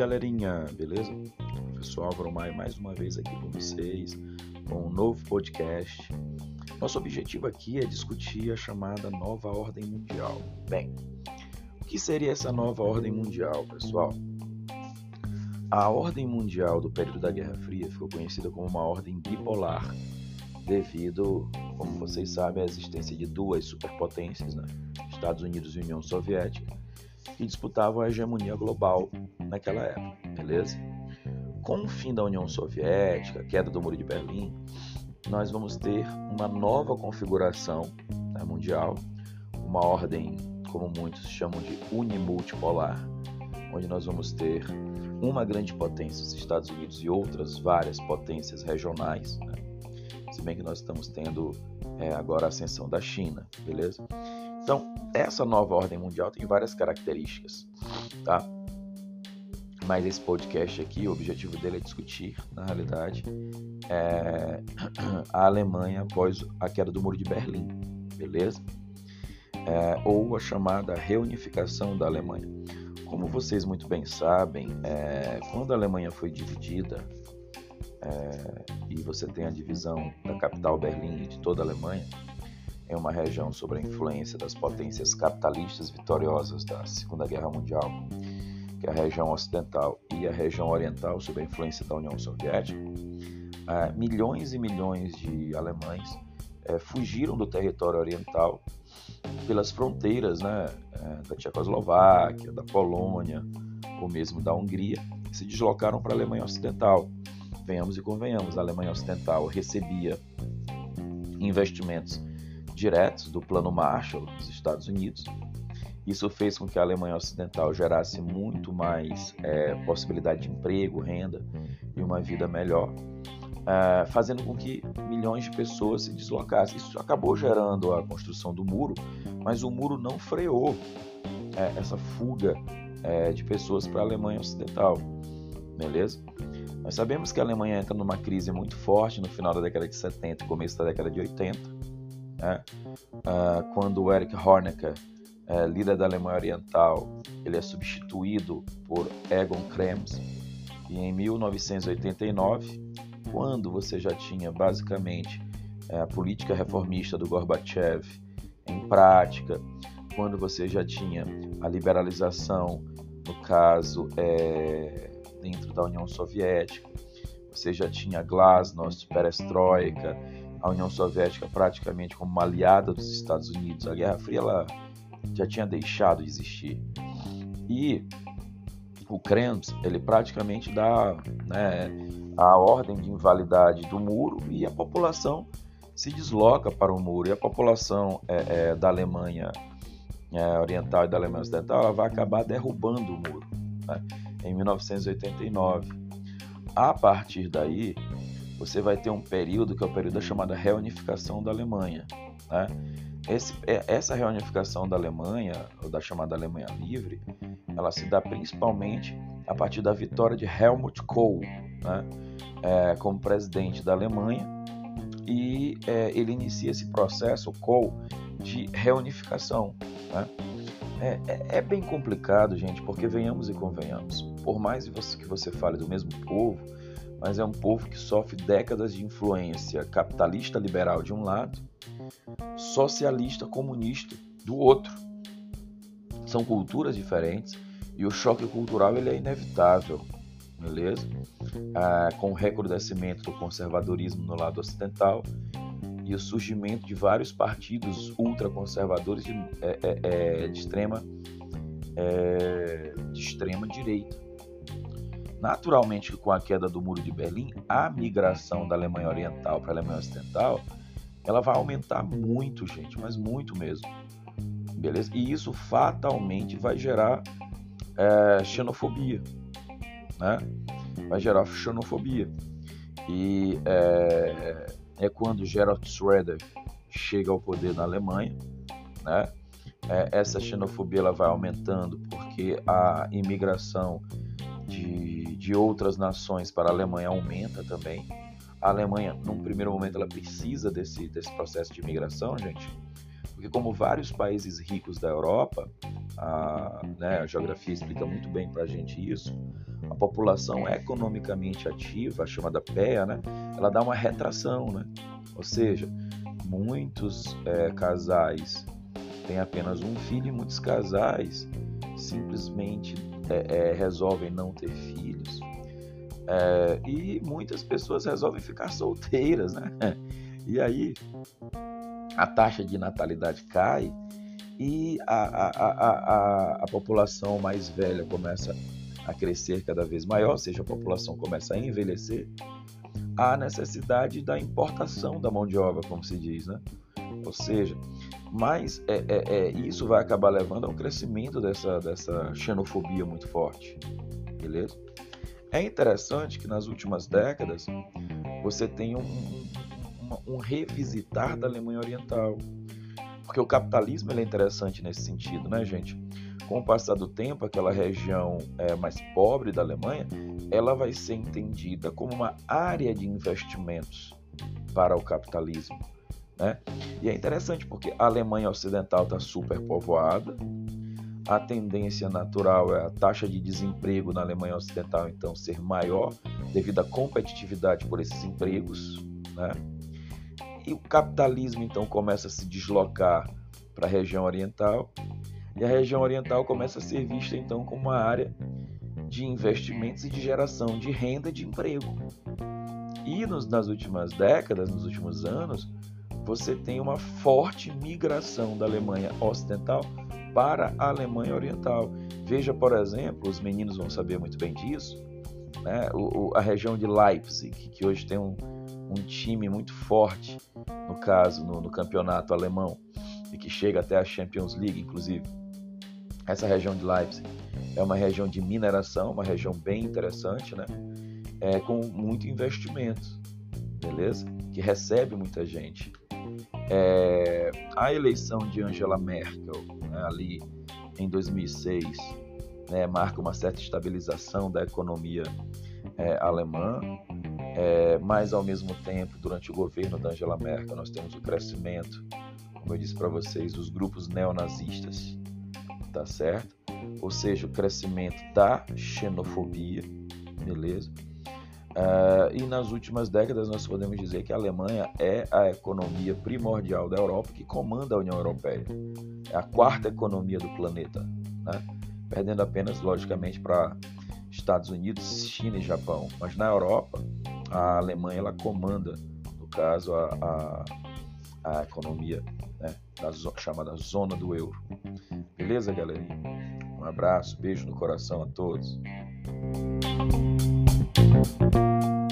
galerinha, beleza? Professor Álvaro Maia mais uma vez aqui com vocês, com um novo podcast. Nosso objetivo aqui é discutir a chamada nova ordem mundial. Bem, o que seria essa nova ordem mundial, pessoal? A ordem mundial do período da Guerra Fria ficou conhecida como uma ordem bipolar, devido, como vocês sabem, à existência de duas superpotências, né? Estados Unidos e União Soviética, que disputavam a hegemonia global naquela época, beleza? Com o fim da União Soviética, queda do Muro de Berlim, nós vamos ter uma nova configuração né, mundial, uma ordem, como muitos chamam de unimultipolar, onde nós vamos ter uma grande potência, os Estados Unidos, e outras várias potências regionais, né? se bem que nós estamos tendo é, agora a ascensão da China, beleza? Então, essa nova ordem mundial tem várias características, tá? Mas esse podcast aqui, o objetivo dele é discutir, na realidade, é a Alemanha após a queda do Muro de Berlim, beleza? É, ou a chamada reunificação da Alemanha. Como vocês muito bem sabem, é, quando a Alemanha foi dividida, é, e você tem a divisão da capital Berlim e de toda a Alemanha, em uma região sob a influência das potências capitalistas vitoriosas da Segunda Guerra Mundial, que é a região ocidental, e a região oriental sob a influência da União Soviética, é, milhões e milhões de alemães é, fugiram do território oriental pelas fronteiras né, é, da Tchecoslováquia, da Polônia, ou mesmo da Hungria, se deslocaram para a Alemanha Ocidental. Venhamos e convenhamos, a Alemanha Ocidental recebia investimentos diretos do Plano Marshall dos Estados Unidos. Isso fez com que a Alemanha Ocidental gerasse muito mais é, possibilidade de emprego, renda e uma vida melhor, é, fazendo com que milhões de pessoas se deslocassem. Isso acabou gerando a construção do muro, mas o muro não freou é, essa fuga é, de pessoas para a Alemanha Ocidental, beleza? Nós sabemos que a Alemanha entra numa crise muito forte no final da década de 70 e começo da década de 80 né? Uh, quando o Erich Honecker, uh, líder da Alemanha Oriental, ele é substituído por Egon Krenz. E em 1989, quando você já tinha basicamente uh, a política reformista do Gorbachev em prática, quando você já tinha a liberalização, no caso, é, dentro da União Soviética, você já tinha glasnost, perestroika, a União Soviética praticamente como uma aliada dos Estados Unidos. A Guerra Fria ela já tinha deixado de existir. E o Kremlin, ele praticamente dá né, a ordem de invalidade do muro e a população se desloca para o muro. E a população é, é, da Alemanha é, Oriental e da Alemanha Ocidental ela vai acabar derrubando o muro né, em 1989. A partir daí, você vai ter um período que é o período da chamada reunificação da Alemanha. Né? Esse, é, essa reunificação da Alemanha, ou da chamada Alemanha Livre, ela se dá principalmente a partir da vitória de Helmut Kohl né? é, como presidente da Alemanha e é, ele inicia esse processo, Kohl, de reunificação. Né? É, é, é, bem complicado, gente, porque venhamos e convenhamos. Por mais que você fale do mesmo povo, mas é um povo que sofre décadas de influência capitalista liberal de um lado, socialista comunista do outro. São culturas diferentes e o choque cultural ele é inevitável, beleza? Ah, com o recrudescimento do conservadorismo no lado ocidental e o surgimento de vários partidos ultraconservadores de, é, é, é de extrema é, de extrema direita Naturalmente, com a queda do Muro de Berlim, a migração da Alemanha Oriental para a Alemanha Ocidental, ela vai aumentar muito, gente, mas muito mesmo. Beleza? E isso fatalmente vai gerar é, xenofobia, né? Vai gerar xenofobia. E é, é quando Gerhard Schroeder chega ao poder na Alemanha, né? É, essa xenofobia ela vai aumentando porque a imigração de, de outras nações para a Alemanha aumenta também. A Alemanha, num primeiro momento, ela precisa desse, desse processo de imigração, gente, porque como vários países ricos da Europa, a, né, a geografia explica muito bem para a gente isso, a população economicamente ativa, a chamada PEA, né, ela dá uma retração, né? ou seja, muitos é, casais têm apenas um filho e muitos casais simplesmente é, é, resolvem não ter filhos. É, e muitas pessoas resolvem ficar solteiras, né? E aí a taxa de natalidade cai e a, a, a, a, população mais velha começa a crescer cada vez maior, ou seja, a população começa a envelhecer, há necessidade da importação da mão de obra, como se diz, né? Ou seja, mas é, é, é, isso vai acabar levando ao crescimento dessa, dessa xenofobia muito forte, beleza? É interessante que nas últimas décadas você tem um, um, um revisitar da Alemanha Oriental, porque o capitalismo é interessante nesse sentido, né, gente? Com o passar do tempo, aquela região é, mais pobre da Alemanha, ela vai ser entendida como uma área de investimentos para o capitalismo. Né? E é interessante porque a Alemanha Ocidental está superpovoada, a tendência natural é a taxa de desemprego na Alemanha Ocidental então ser maior devido à competitividade por esses empregos, né? E o capitalismo então começa a se deslocar para a região oriental e a região oriental começa a ser vista então como uma área de investimentos e de geração de renda de emprego. E nos, nas últimas décadas, nos últimos anos, você tem uma forte migração da Alemanha Ocidental para a Alemanha Oriental. Veja, por exemplo, os meninos vão saber muito bem disso, né? o, o, a região de Leipzig, que hoje tem um, um time muito forte, no caso, no, no, campeonato alemão, e que chega até a Champions League, inclusive. Essa região de Leipzig é uma região de mineração, uma região bem interessante, né? É, com muito investimento, beleza? Que recebe muita gente. É, a eleição de Angela Merkel né, ali em 2006 né, marca uma certa estabilização da economia é, alemã, é, mas ao mesmo tempo, durante o governo da Angela Merkel, nós temos o crescimento, como eu disse para vocês, dos grupos neonazistas, tá certo? Ou seja, o crescimento da xenofobia, beleza? Uh, e nas últimas décadas nós podemos dizer que a Alemanha é a economia primordial da Europa que comanda a União Europeia. É a quarta economia do planeta, né? perdendo apenas, logicamente, para Estados Unidos, China e Japão. Mas na Europa, a Alemanha ela comanda, no caso, a, a, a economia né? da chamada zona do euro. Beleza, galerinha? Um abraço, beijo no coração a todos. thank you